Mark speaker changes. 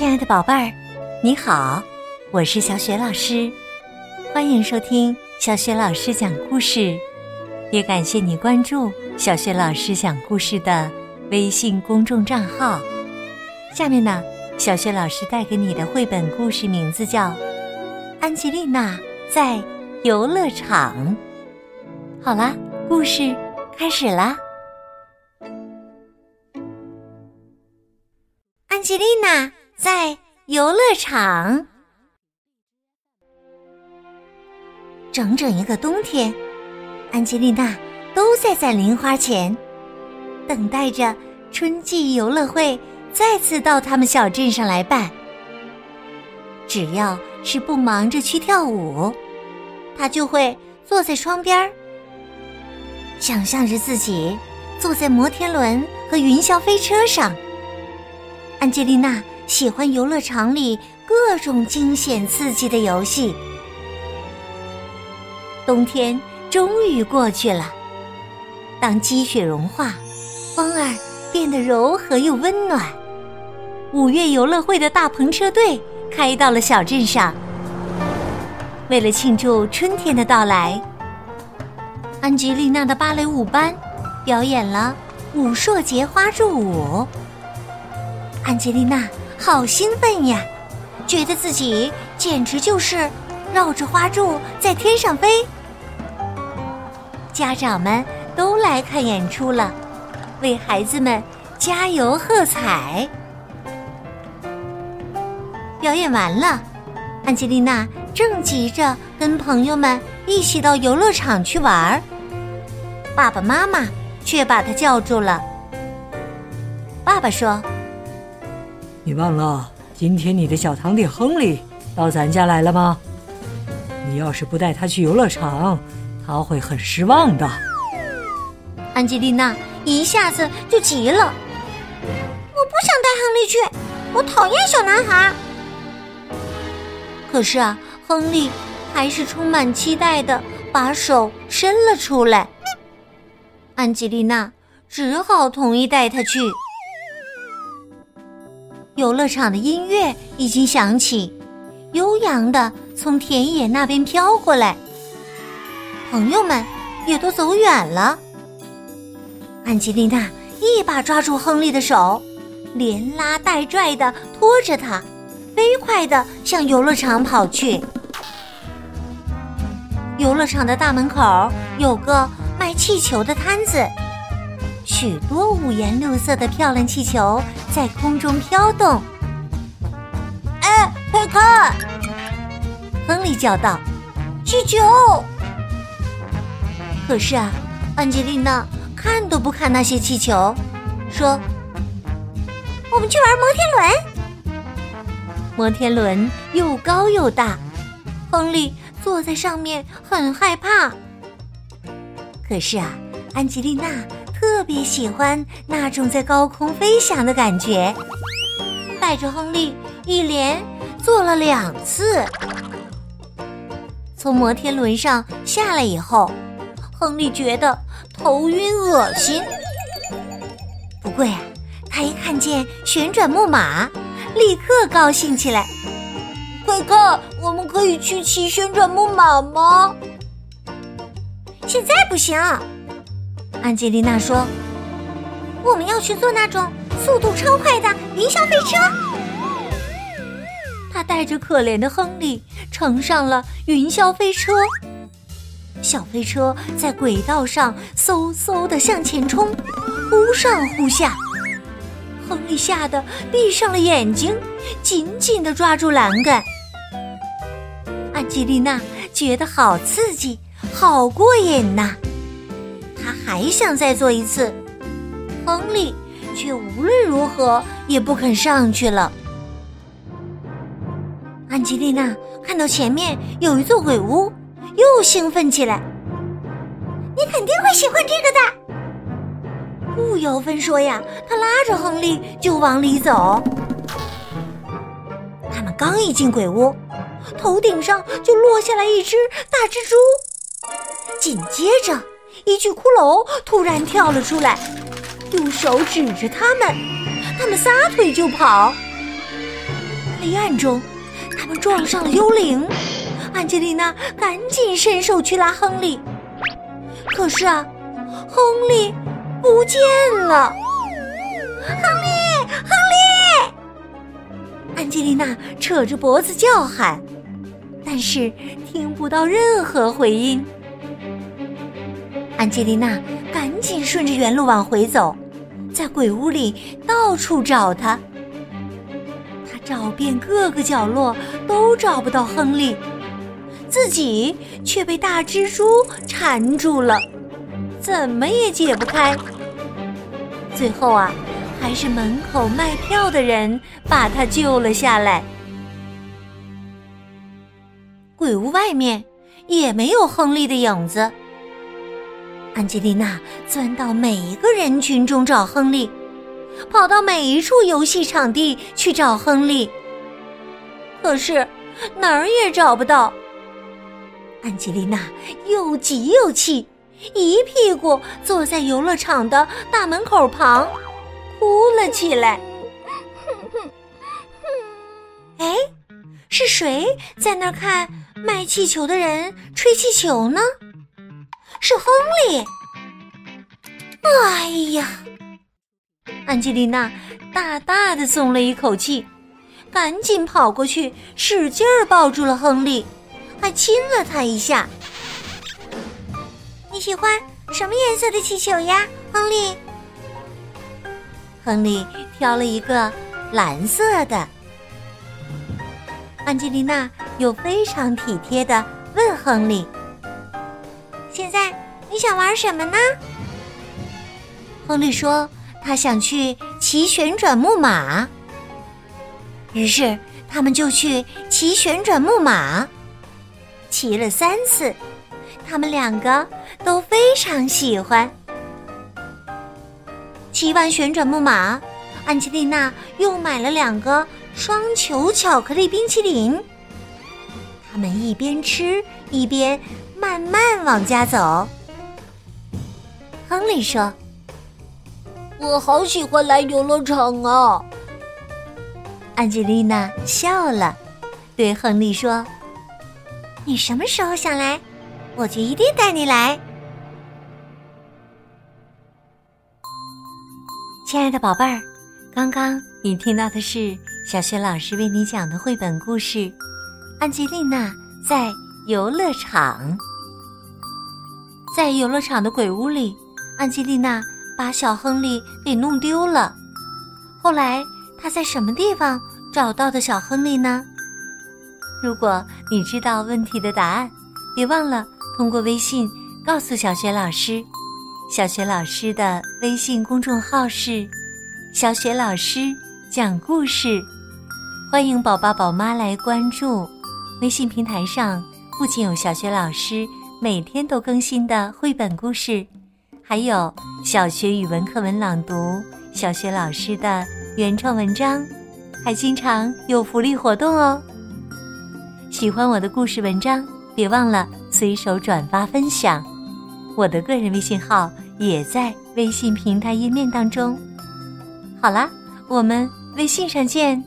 Speaker 1: 亲爱的宝贝儿，你好，我是小雪老师，欢迎收听小雪老师讲故事，也感谢你关注小雪老师讲故事的微信公众账号。下面呢，小雪老师带给你的绘本故事名字叫《安吉丽娜在游乐场》。好啦，故事开始啦！安吉丽娜。在游乐场，整整一个冬天，安吉丽娜都在在零花前，等待着春季游乐会再次到他们小镇上来办。只要是不忙着去跳舞，她就会坐在窗边想象着自己坐在摩天轮和云霄飞车上。安吉丽娜。喜欢游乐场里各种惊险刺激的游戏。冬天终于过去了，当积雪融化，风儿变得柔和又温暖，五月游乐会的大篷车队开到了小镇上。为了庆祝春天的到来，安吉丽娜的芭蕾舞班表演了舞硕节花柱舞。安吉丽娜。好兴奋呀，觉得自己简直就是绕着花柱在天上飞。家长们都来看演出了，为孩子们加油喝彩。表演完了，安吉丽娜正急着跟朋友们一起到游乐场去玩，爸爸妈妈却把她叫住了。爸爸说。
Speaker 2: 你忘了今天你的小堂弟亨利到咱家来了吗？你要是不带他去游乐场，他会很失望的。
Speaker 1: 安吉丽娜一下子就急了：“我不想带亨利去，我讨厌小男孩。”可是啊，亨利还是充满期待的把手伸了出来。安吉丽娜只好同意带他去。游乐场的音乐已经响起，悠扬的从田野那边飘过来。朋友们也都走远了。安吉丽娜一把抓住亨利的手，连拉带拽的拖着他，飞快的向游乐场跑去。游乐场的大门口有个卖气球的摊子。许多五颜六色的漂亮气球在空中飘动。哎，快看！亨利叫道：“气球！”可是啊，安吉丽娜看都不看那些气球，说：“我们去玩摩天轮。”摩天轮又高又大，亨利坐在上面很害怕。可是啊，安吉丽娜。特别喜欢那种在高空飞翔的感觉，带着亨利一连坐了两次。从摩天轮上下来以后，亨利觉得头晕恶心。不过呀，他一看见旋转木马，立刻高兴起来。快看，我们可以去骑旋转木马吗？现在不行。安吉丽娜说：“我们要去坐那种速度超快的云霄飞车。”她带着可怜的亨利乘上了云霄飞车。小飞车在轨道上嗖嗖的向前冲，忽上忽下。亨利吓得闭上了眼睛，紧紧的抓住栏杆。安吉丽娜觉得好刺激，好过瘾呐！还想再做一次，亨利却无论如何也不肯上去了。安吉丽娜看到前面有一座鬼屋，又兴奋起来。你肯定会喜欢这个的，不由分说呀，他拉着亨利就往里走。他们刚一进鬼屋，头顶上就落下来一只大蜘蛛，紧接着。一具骷髅突然跳了出来，用手指着他们，他们撒腿就跑。黑暗中，他们撞上了幽灵。安吉丽娜赶紧伸手去拉亨利，可是啊，亨利不见了。亨利，亨利！安吉丽娜扯着脖子叫喊，但是听不到任何回音。安吉丽娜赶紧顺着原路往回走，在鬼屋里到处找他。他找遍各个角落，都找不到亨利，自己却被大蜘蛛缠住了，怎么也解不开。最后啊，还是门口卖票的人把他救了下来。鬼屋外面也没有亨利的影子。安吉丽娜钻到每一个人群中找亨利，跑到每一处游戏场地去找亨利，可是哪儿也找不到。安吉丽娜又急又气，一屁股坐在游乐场的大门口旁，哭了起来。哎，是谁在那儿看卖气球的人吹气球呢？是亨利。哎呀，安吉丽娜大大的松了一口气，赶紧跑过去，使劲儿抱住了亨利，还亲了他一下。你喜欢什么颜色的气球呀，亨利？亨利挑了一个蓝色的。安吉丽娜又非常体贴的问亨利。在你想玩什么呢？亨利说：“他想去骑旋转木马。”于是他们就去骑旋转木马，骑了三次，他们两个都非常喜欢。骑完旋转木马，安吉丽娜又买了两个双球巧克力冰淇淋。他们一边吃一边。慢慢往家走。亨利说：“我好喜欢来游乐场啊。”安吉丽娜笑了，对亨利说：“你什么时候想来，我就一定带你来。”亲爱的宝贝儿，刚刚你听到的是小雪老师为你讲的绘本故事《安吉丽娜在游乐场》。在游乐场的鬼屋里，安吉丽娜把小亨利给弄丢了。后来，她在什么地方找到的小亨利呢？如果你知道问题的答案，别忘了通过微信告诉小雪老师。小雪老师的微信公众号是“小雪老师讲故事”，欢迎宝宝宝妈来关注。微信平台上不仅有小雪老师。每天都更新的绘本故事，还有小学语文课文朗读、小学老师的原创文章，还经常有福利活动哦。喜欢我的故事文章，别忘了随手转发分享。我的个人微信号也在微信平台页面当中。好啦，我们微信上见。